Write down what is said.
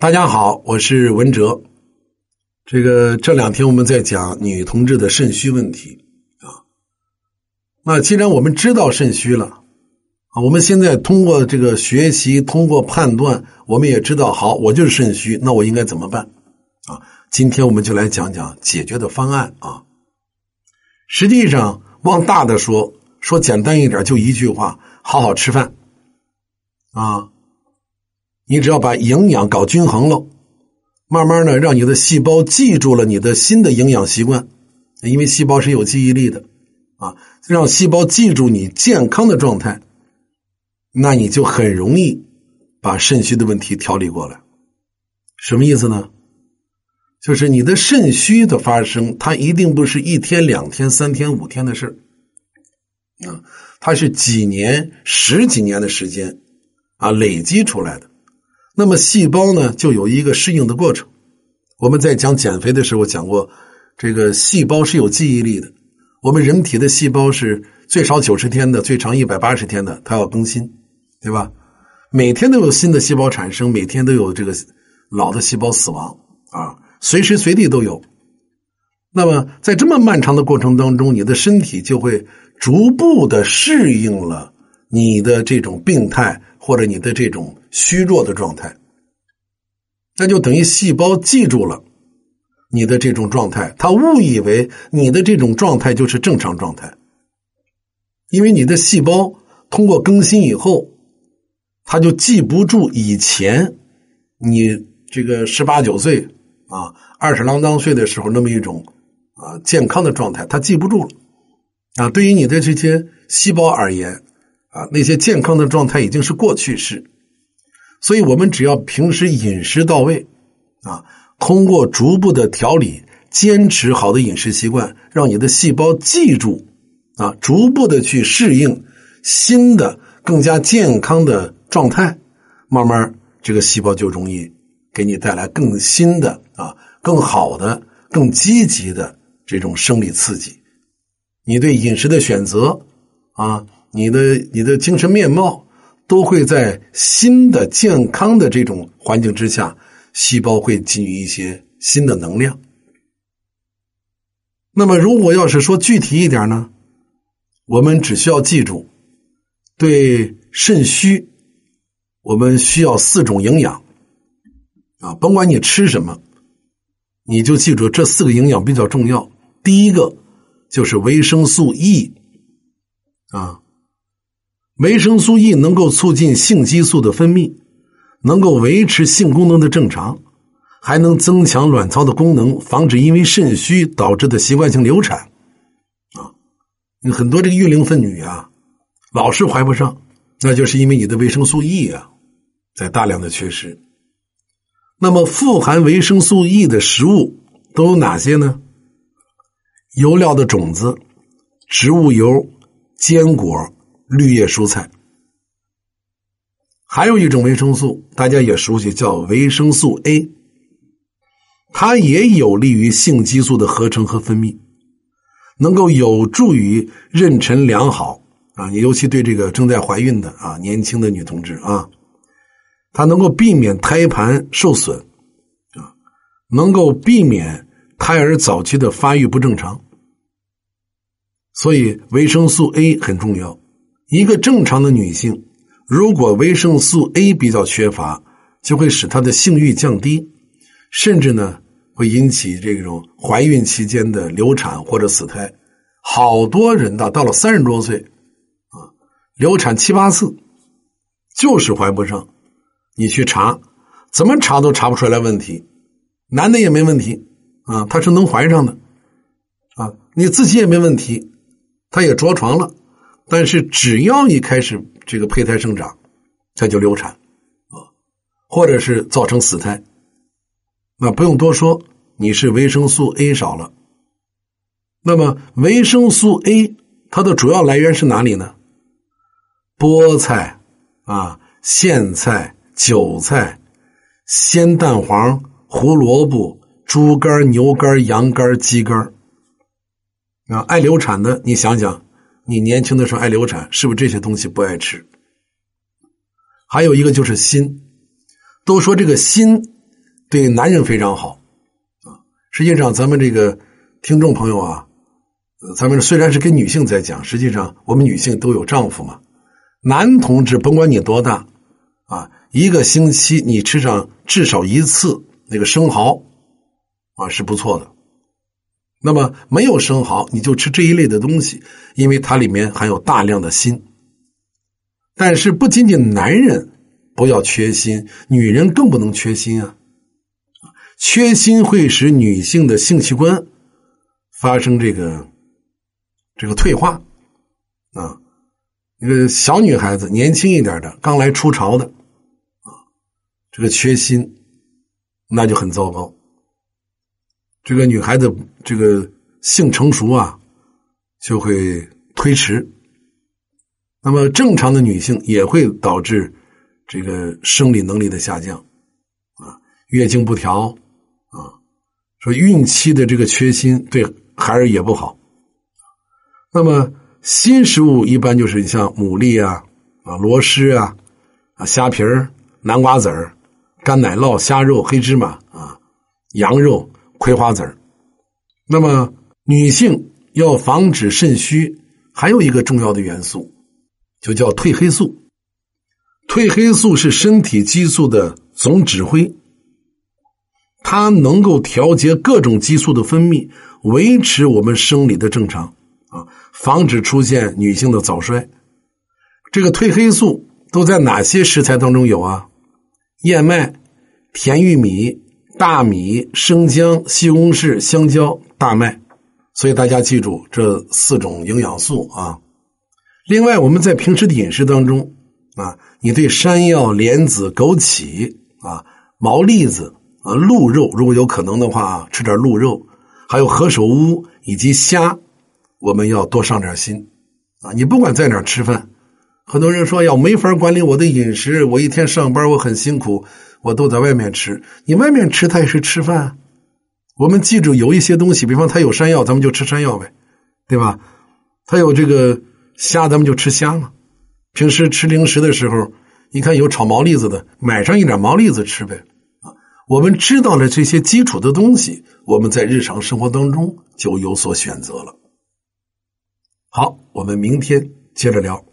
大家好，我是文哲。这个这两天我们在讲女同志的肾虚问题啊。那既然我们知道肾虚了啊，我们现在通过这个学习，通过判断，我们也知道，好，我就是肾虚，那我应该怎么办啊？今天我们就来讲讲解决的方案啊。实际上，往大的说，说简单一点，就一句话：好好吃饭啊。你只要把营养搞均衡了，慢慢的让你的细胞记住了你的新的营养习惯，因为细胞是有记忆力的啊，让细胞记住你健康的状态，那你就很容易把肾虚的问题调理过来。什么意思呢？就是你的肾虚的发生，它一定不是一天、两天、三天、五天的事啊，它是几年、十几年的时间啊累积出来的。那么细胞呢，就有一个适应的过程。我们在讲减肥的时候讲过，这个细胞是有记忆力的。我们人体的细胞是最少九十天的，最长一百八十天的，它要更新，对吧？每天都有新的细胞产生，每天都有这个老的细胞死亡啊，随时随地都有。那么在这么漫长的过程当中，你的身体就会逐步的适应了你的这种病态。或者你的这种虚弱的状态，那就等于细胞记住了你的这种状态，它误以为你的这种状态就是正常状态，因为你的细胞通过更新以后，它就记不住以前你这个十八九岁啊二十郎当岁的时候那么一种啊健康的状态，它记不住了啊。对于你的这些细胞而言。啊，那些健康的状态已经是过去式，所以我们只要平时饮食到位，啊，通过逐步的调理，坚持好的饮食习惯，让你的细胞记住，啊，逐步的去适应新的更加健康的状态，慢慢这个细胞就容易给你带来更新的啊，更好的、更积极的这种生理刺激。你对饮食的选择啊。你的你的精神面貌都会在新的健康的这种环境之下，细胞会给予一些新的能量。那么，如果要是说具体一点呢，我们只需要记住，对肾虚，我们需要四种营养啊，甭管你吃什么，你就记住这四个营养比较重要。第一个就是维生素 E 啊。维生素 E 能够促进性激素的分泌，能够维持性功能的正常，还能增强卵巢的功能，防止因为肾虚导致的习惯性流产。啊，很多这个育龄妇女啊，老是怀不上，那就是因为你的维生素 E 啊在大量的缺失。那么，富含维生素 E 的食物都有哪些呢？油料的种子、植物油、坚果。绿叶蔬菜，还有一种维生素，大家也熟悉，叫维生素 A，它也有利于性激素的合成和分泌，能够有助于妊娠良好啊，尤其对这个正在怀孕的啊年轻的女同志啊，它能够避免胎盘受损啊，能够避免胎儿早期的发育不正常，所以维生素 A 很重要。一个正常的女性，如果维生素 A 比较缺乏，就会使她的性欲降低，甚至呢会引起这种怀孕期间的流产或者死胎。好多人呢到了三十多岁，啊，流产七八次，就是怀不上。你去查，怎么查都查不出来问题。男的也没问题啊，他是能怀上的啊，你自己也没问题，他也着床了。但是只要一开始这个胚胎生长，它就流产啊，或者是造成死胎，那不用多说，你是维生素 A 少了。那么维生素 A 它的主要来源是哪里呢？菠菜啊、苋菜、韭菜、鲜蛋黄、胡萝卜、猪肝、牛肝、羊肝、鸡肝啊，爱流产的，你想想。你年轻的时候爱流产，是不是这些东西不爱吃？还有一个就是锌，都说这个锌对男人非常好啊。实际上，咱们这个听众朋友啊，咱们虽然是跟女性在讲，实际上我们女性都有丈夫嘛。男同志，甭管你多大啊，一个星期你吃上至少一次那个生蚝啊，是不错的。那么没有生蚝，你就吃这一类的东西，因为它里面含有大量的锌。但是不仅仅男人不要缺锌，女人更不能缺锌啊！缺锌会使女性的性器官发生这个这个退化啊。一个小女孩子，年轻一点的，刚来初潮的啊，这个缺锌，那就很糟糕。这个女孩子这个性成熟啊，就会推迟。那么正常的女性也会导致这个生理能力的下降，啊，月经不调，啊，说孕期的这个缺锌对孩儿也不好。那么新食物一般就是你像牡蛎啊、啊螺蛳啊、啊虾皮儿、南瓜子儿、干奶酪、虾肉、黑芝麻啊、羊肉。葵花籽儿，那么女性要防止肾虚，还有一个重要的元素，就叫褪黑素。褪黑素是身体激素的总指挥，它能够调节各种激素的分泌，维持我们生理的正常啊，防止出现女性的早衰。这个褪黑素都在哪些食材当中有啊？燕麦、甜玉米。大米、生姜、西红柿、香蕉、大麦，所以大家记住这四种营养素啊。另外，我们在平时的饮食当中啊，你对山药、莲子、枸杞啊、毛栗子啊、鹿肉，如果有可能的话，吃点鹿肉，还有何首乌以及虾，我们要多上点心啊。你不管在哪吃饭，很多人说要没法管理我的饮食，我一天上班我很辛苦。我都在外面吃，你外面吃它也是吃饭。我们记住有一些东西，比方它有山药，咱们就吃山药呗，对吧？它有这个虾，咱们就吃虾嘛。平时吃零食的时候，你看有炒毛栗子的，买上一点毛栗子吃呗。啊，我们知道了这些基础的东西，我们在日常生活当中就有所选择了。好，我们明天接着聊。